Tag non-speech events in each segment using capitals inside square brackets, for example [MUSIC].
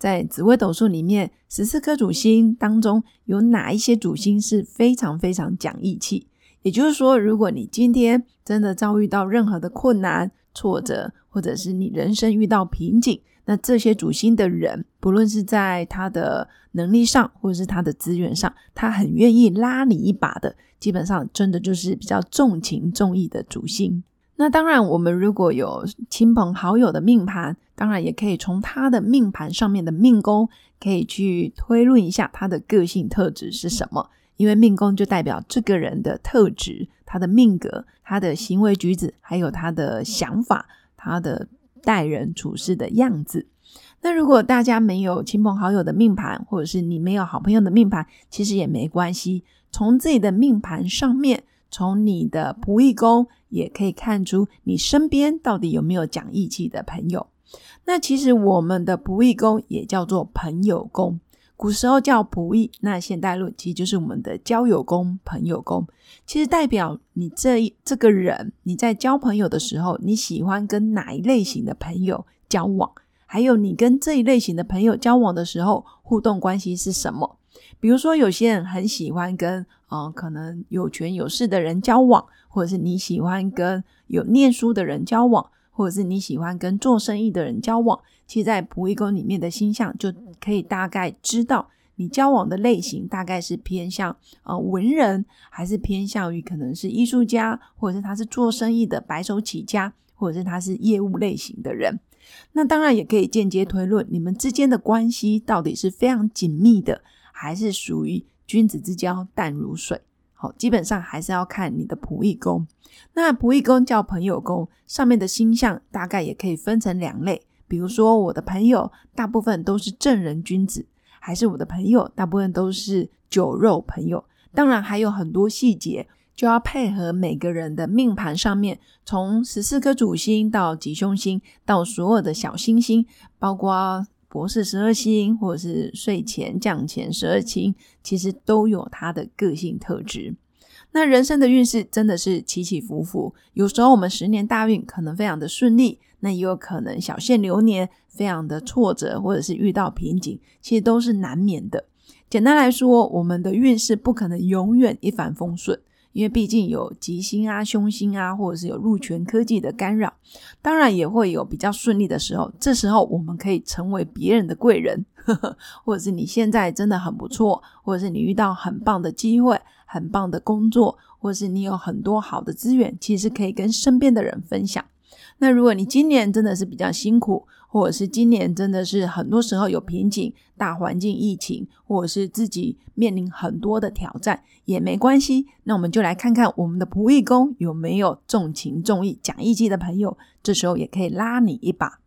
在紫微斗数里面，十四颗主星当中，有哪一些主星是非常非常讲义气？也就是说，如果你今天真的遭遇到任何的困难、挫折，或者是你人生遇到瓶颈，那这些主星的人，不论是在他的能力上，或者是他的资源上，他很愿意拉你一把的，基本上真的就是比较重情重义的主星。那当然，我们如果有亲朋好友的命盘，当然也可以从他的命盘上面的命宫，可以去推论一下他的个性特质是什么。因为命宫就代表这个人的特质、他的命格、他的行为举止，还有他的想法、他的待人处事的样子。那如果大家没有亲朋好友的命盘，或者是你没有好朋友的命盘，其实也没关系，从自己的命盘上面。从你的仆役宫也可以看出你身边到底有没有讲义气的朋友。那其实我们的仆役宫也叫做朋友宫，古时候叫仆役，那现代论其实就是我们的交友宫、朋友宫。其实代表你这一这个人你在交朋友的时候，你喜欢跟哪一类型的朋友交往？还有你跟这一类型的朋友交往的时候，互动关系是什么？比如说，有些人很喜欢跟呃可能有权有势的人交往，或者是你喜欢跟有念书的人交往，或者是你喜欢跟做生意的人交往。其实，在仆役宫里面的星象就可以大概知道你交往的类型，大概是偏向呃文人，还是偏向于可能是艺术家，或者是他是做生意的白手起家，或者是他是业务类型的人。那当然也可以间接推论你们之间的关系到底是非常紧密的。还是属于君子之交淡如水，好，基本上还是要看你的仆役宫。那仆役宫叫朋友宫，上面的星象大概也可以分成两类，比如说我的朋友大部分都是正人君子，还是我的朋友大部分都是酒肉朋友。当然还有很多细节，就要配合每个人的命盘上面，从十四颗主星到吉凶星，到所有的小星星，包括。博士十二星，或者是睡前降前十二星，其实都有它的个性特质。那人生的运势真的是起起伏伏，有时候我们十年大运可能非常的顺利，那也有可能小限流年非常的挫折，或者是遇到瓶颈，其实都是难免的。简单来说，我们的运势不可能永远一帆风顺。因为毕竟有吉星啊、凶星啊，或者是有入权科技的干扰，当然也会有比较顺利的时候。这时候我们可以成为别人的贵人，[LAUGHS] 或者是你现在真的很不错，或者是你遇到很棒的机会、很棒的工作，或者是你有很多好的资源，其实可以跟身边的人分享。那如果你今年真的是比较辛苦，或者是今年真的是很多时候有瓶颈，大环境疫情，或者是自己面临很多的挑战，也没关系。那我们就来看看我们的仆役宫有没有重情重义、讲义气的朋友，这时候也可以拉你一把。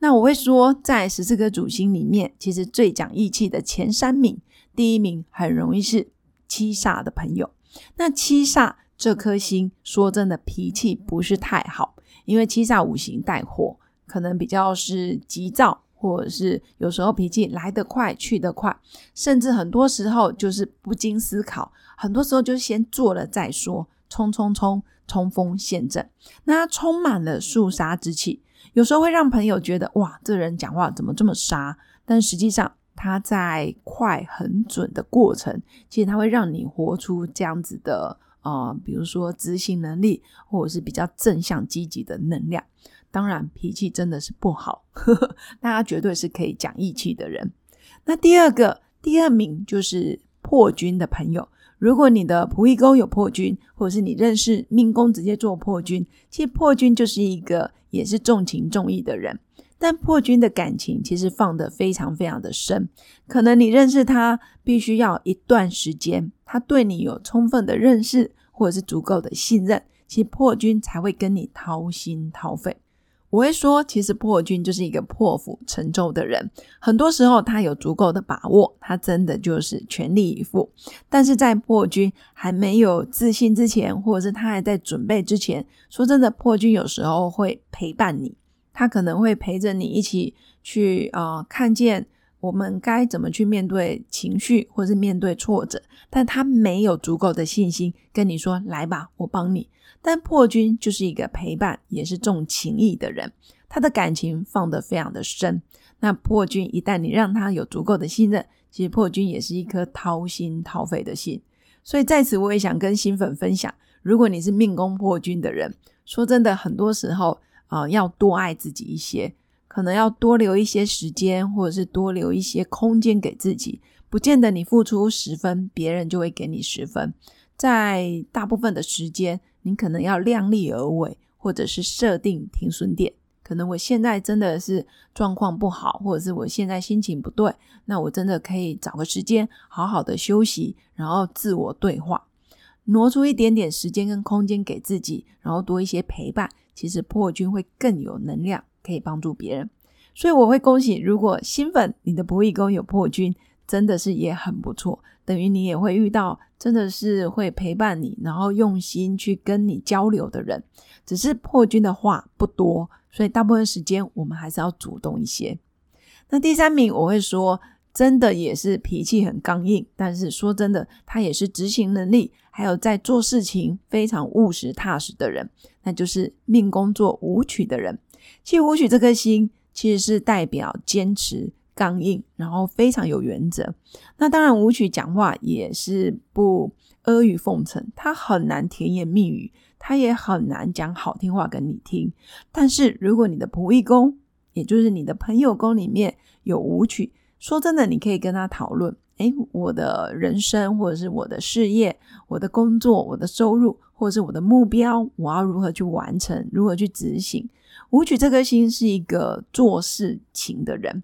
那我会说，在十四颗主星里面，其实最讲义气的前三名，第一名很容易是七煞的朋友。那七煞这颗星，说真的，脾气不是太好。因为七煞五行带火，可能比较是急躁，或者是有时候脾气来得快去得快，甚至很多时候就是不经思考，很多时候就先做了再说，冲冲冲，冲锋陷阵，那充满了肃杀之气，有时候会让朋友觉得哇，这人讲话怎么这么杀？但实际上他在快很准的过程，其实他会让你活出这样子的。啊，比如说执行能力，或者是比较正向积极的能量。当然，脾气真的是不好，呵 [LAUGHS] 呵大家绝对是可以讲义气的人。那第二个，第二名就是破军的朋友。如果你的仆役宫有破军，或者是你认识命宫直接做破军，其实破军就是一个也是重情重义的人。但破军的感情其实放得非常非常的深，可能你认识他必须要一段时间，他对你有充分的认识或者是足够的信任，其实破军才会跟你掏心掏肺。我会说，其实破军就是一个破釜沉舟的人，很多时候他有足够的把握，他真的就是全力以赴。但是在破军还没有自信之前，或者是他还在准备之前，说真的，破军有时候会陪伴你，他可能会陪着你一起去啊，看见我们该怎么去面对情绪，或是面对挫折，但他没有足够的信心跟你说：“来吧，我帮你。”但破军就是一个陪伴，也是重情义的人，他的感情放得非常的深。那破军一旦你让他有足够的信任，其实破军也是一颗掏心掏肺的心。所以在此我也想跟新粉分享，如果你是命宫破军的人，说真的，很多时候啊，要多爱自己一些，可能要多留一些时间，或者是多留一些空间给自己。不见得你付出十分，别人就会给你十分。在大部分的时间。你可能要量力而为，或者是设定停损点。可能我现在真的是状况不好，或者是我现在心情不对，那我真的可以找个时间好好的休息，然后自我对话，挪出一点点时间跟空间给自己，然后多一些陪伴。其实破军会更有能量，可以帮助别人。所以我会恭喜，如果新粉你的不义宫有破军，真的是也很不错。等于你也会遇到，真的是会陪伴你，然后用心去跟你交流的人。只是破军的话不多，所以大部分时间我们还是要主动一些。那第三名我会说，真的也是脾气很刚硬，但是说真的，他也是执行能力，还有在做事情非常务实踏实的人，那就是命宫作舞曲的人。其实舞曲这颗星其实是代表坚持。刚硬，然后非常有原则。那当然，舞曲讲话也是不阿谀奉承，他很难甜言蜜语，他也很难讲好听话给你听。但是，如果你的仆役宫，也就是你的朋友宫里面有舞曲，说真的，你可以跟他讨论：诶，我的人生，或者是我的事业、我的工作、我的收入，或者是我的目标，我要如何去完成，如何去执行？舞曲这颗心是一个做事情的人。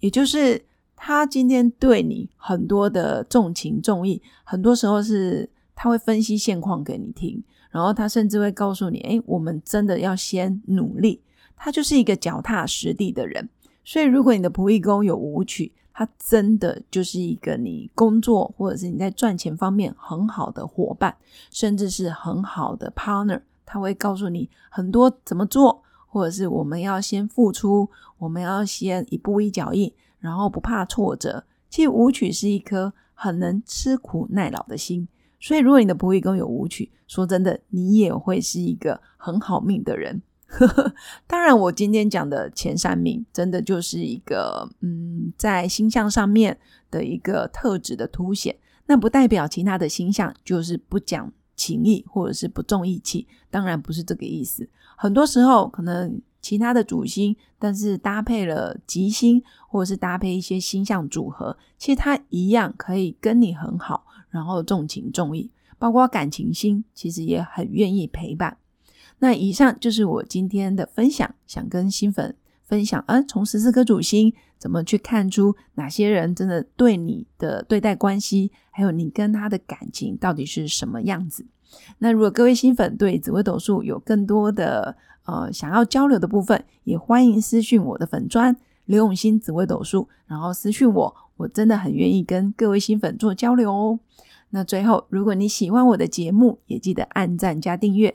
也就是他今天对你很多的重情重义，很多时候是他会分析现况给你听，然后他甚至会告诉你：“哎，我们真的要先努力。”他就是一个脚踏实地的人。所以，如果你的仆役宫有舞曲，他真的就是一个你工作或者是你在赚钱方面很好的伙伴，甚至是很好的 partner。他会告诉你很多怎么做。或者是我们要先付出，我们要先一步一脚印，然后不怕挫折。其实舞曲是一颗很能吃苦耐劳的心，所以如果你的仆役宫有舞曲，说真的，你也会是一个很好命的人。[LAUGHS] 当然，我今天讲的前三名，真的就是一个嗯，在星象上面的一个特质的凸显，那不代表其他的星象就是不讲情义或者是不重义气，当然不是这个意思。很多时候，可能其他的主星，但是搭配了吉星，或者是搭配一些星象组合，其实它一样可以跟你很好，然后重情重义，包括感情星，其实也很愿意陪伴。那以上就是我今天的分享，想跟新粉分享，嗯，从十四颗主星怎么去看出哪些人真的对你的对待关系，还有你跟他的感情到底是什么样子。那如果各位新粉对紫微斗数有更多的呃想要交流的部分，也欢迎私讯我的粉砖刘永新紫微斗数，然后私讯我，我真的很愿意跟各位新粉做交流哦。那最后，如果你喜欢我的节目，也记得按赞加订阅，